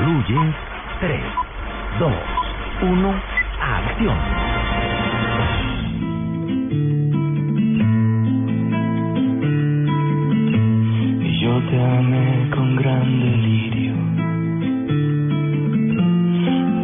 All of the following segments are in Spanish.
Incluye 3, 2, 1, acción. Yo te amé con gran delirio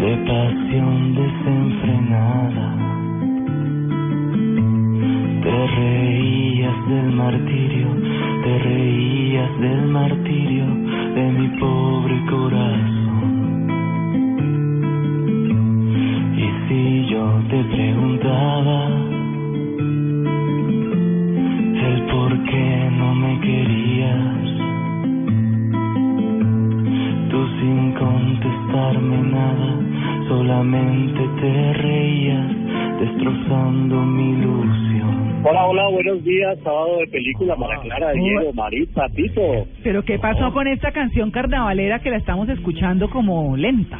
de pasión desenfrenada. Te reías del martirio, te reías del martirio preguntaba el por qué no me querías, tú sin contestarme nada, solamente te reías, destrozando mi ilusión. Hola, hola, buenos días. Sábado de película, Mara Clara, Diego, Marita, Tito. Pero ¿qué pasó con esta canción carnavalera que la estamos escuchando como lenta?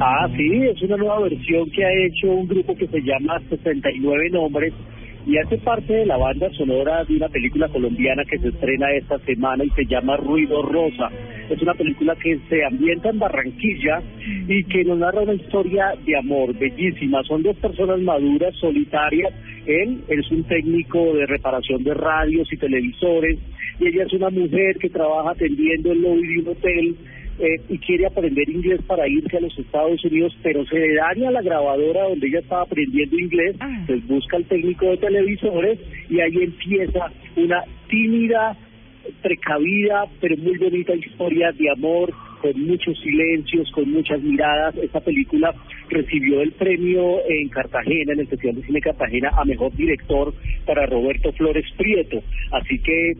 Ah, sí, es una nueva versión que ha hecho un grupo que se llama 69 Nombres y hace parte de la banda sonora de una película colombiana que se estrena esta semana y se llama Ruido Rosa. Es una película que se ambienta en Barranquilla y que nos narra una historia de amor bellísima. Son dos personas maduras, solitarias. Él es un técnico de reparación de radios y televisores y ella es una mujer que trabaja atendiendo el lobby de un hotel eh, y quiere aprender inglés para irse a los Estados Unidos, pero se le daña la grabadora donde ella estaba aprendiendo inglés, pues busca al técnico de televisores y ahí empieza una tímida, precavida, pero muy bonita historia de amor, con muchos silencios, con muchas miradas. Esta película recibió el premio en Cartagena, en el Festival de Cine Cartagena, a Mejor Director para Roberto Flores Prieto. Así que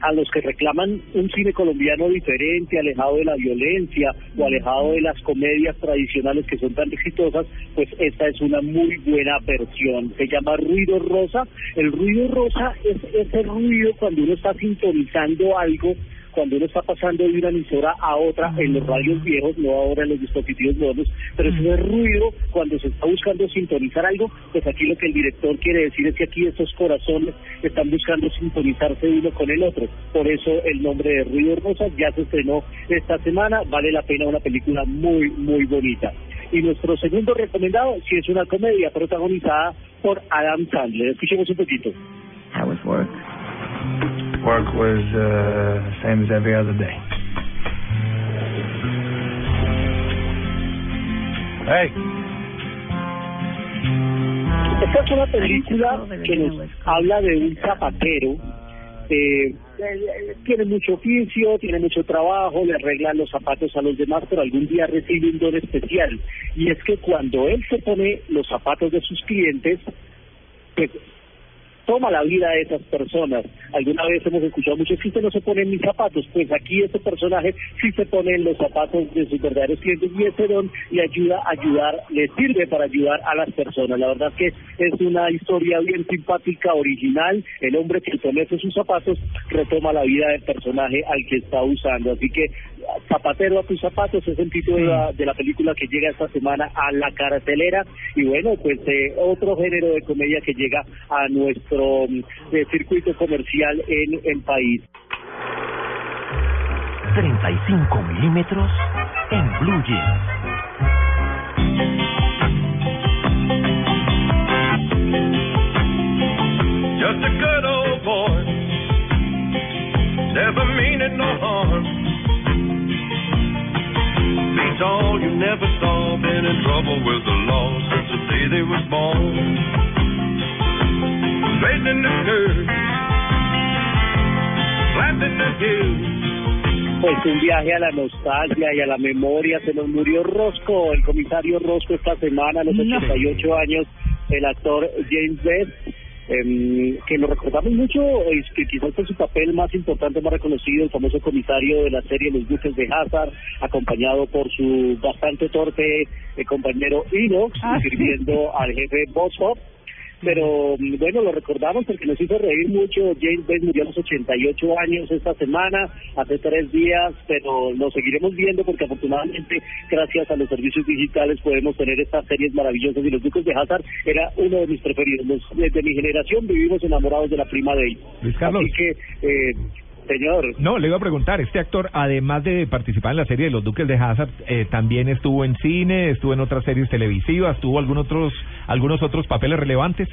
a los que reclaman un cine colombiano diferente, alejado de la violencia o alejado de las comedias tradicionales que son tan exitosas, pues esta es una muy buena versión. Se llama Ruido Rosa. El ruido rosa es ese ruido cuando uno está sintonizando algo cuando uno está pasando de una emisora a otra en los radios viejos, no ahora en los dispositivos nuevos, pero ese ruido cuando se está buscando sintonizar algo, pues aquí lo que el director quiere decir es que aquí estos corazones están buscando sintonizarse uno con el otro. Por eso el nombre de Ruido Rosa ya se estrenó esta semana, vale la pena una película muy, muy bonita. Y nuestro segundo recomendado, si es una comedia protagonizada por Adam Sandler. Escuchemos un poquito. How work? Work was uh, same as every other day. Hey. Esta es una película que nos habla de un zapatero. Eh, tiene mucho oficio, tiene mucho trabajo, le arregla los zapatos a los demás, pero algún día recibe un don especial. Y es que cuando él se pone los zapatos de sus clientes, pues toma la vida de esas personas. Alguna vez hemos escuchado mucho, es que usted no se pone mis zapatos. Pues aquí este personaje sí se pone en los zapatos de sus verdaderos clientes y ese don le ayuda a ayudar, le sirve para ayudar a las personas. La verdad que es una historia bien simpática, original. El hombre que pone sus zapatos retoma la vida del personaje al que está usando. Así que Zapatero a tus zapatos es el título de la, de la película que llega esta semana a la cartelera y bueno pues eh, otro género de comedia que llega a nuestro mm, eh, circuito comercial en el país 35 milímetros en Blue Jeans. Just a good old boy, never meaning no harm. All you never saw, been in trouble with the law since the day they was born. Raised in the dirt, planted the hills. pues un viaje a la nostalgia y a la memoria se nos murió Rosco el comisario Rosco esta semana a los No. 88 años el actor James Best em, que lo recordamos mucho, es que quizás fue su papel más importante, más reconocido, el famoso comisario de la serie Los Duques de Hazard, acompañado por su bastante torpe eh, compañero Inox, Ah, sí. sirviendo al jefe Boshoff pero bueno, lo recordamos porque nos hizo reír mucho. James Bay murió a los 88 años esta semana, hace tres días, pero lo seguiremos viendo porque afortunadamente, gracias a los servicios digitales, podemos tener estas series maravillosas. Y los Duques de Hazard era uno de mis preferidos. Los- desde mi generación vivimos enamorados de la prima de Luis Carlos. Así que, eh, señor. No, le iba a preguntar, este actor, además de participar en la serie de Los Duques de Hazard, eh, también estuvo en cine, estuvo en otras series televisivas, tuvo algún otros, algunos otros papeles relevantes.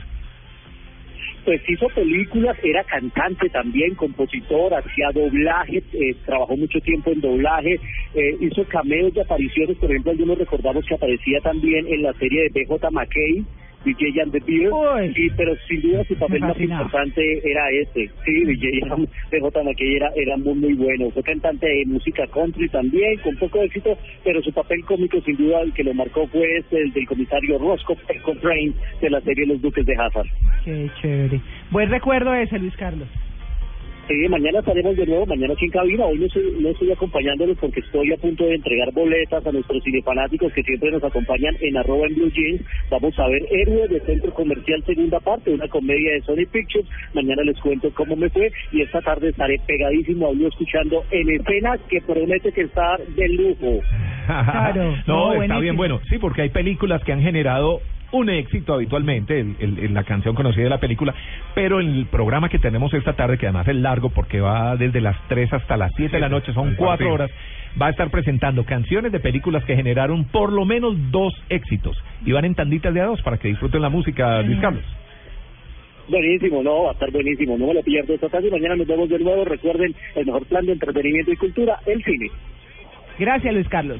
pues hizo películas, era cantante también, compositor, hacía doblaje, eh, trabajó mucho tiempo en doblaje, eh, hizo cameos de apariciones, por ejemplo, algunos recordamos que aparecía también en la serie de B.J. McKay, DJ and the Beer, y, pero sin duda su papel más importante era este, sí, DJ era- B.J. McKay era, era muy muy bueno, fue cantante de música country también, con poco éxito, pero su papel cómico sin duda el que lo marcó fue este, el del comisario Roscoe Cochrane de la serie Los Duques de Hazard. Qué chévere. Buen recuerdo ese, Luis Carlos. Sí, mañana estaremos de nuevo, mañana aquí en cabina. Hoy no estoy, no estoy acompañándolos porque estoy a punto de entregar boletas a nuestros cinefanáticos que siempre nos acompañan en arroba en Blue Jeans. Vamos a ver Héroes de Centro Comercial segunda parte, una comedia de Sony Pictures. Mañana les cuento cómo me fue y esta tarde estaré pegadísimo a Blue escuchando en escena que promete que está de lujo. Claro. no, No, está buenísimo. bien bueno. Sí, porque hay películas que han generado un éxito habitualmente, el, el- la canción conocida de la película, pero el programa que tenemos esta tarde, que además es largo porque va desde las 3 hasta las 7 de la noche, son el cuatro partido. horas, va a estar presentando canciones de películas que generaron por lo menos dos éxitos y van en tanditas de a dos para que disfruten la música, Luis Carlos. Buenísimo, no, va a estar buenísimo. No me lo pierdo esta tarde y mañana nos vemos de nuevo. Recuerden el mejor plan de entretenimiento y cultura, el cine. Gracias, Luis Carlos.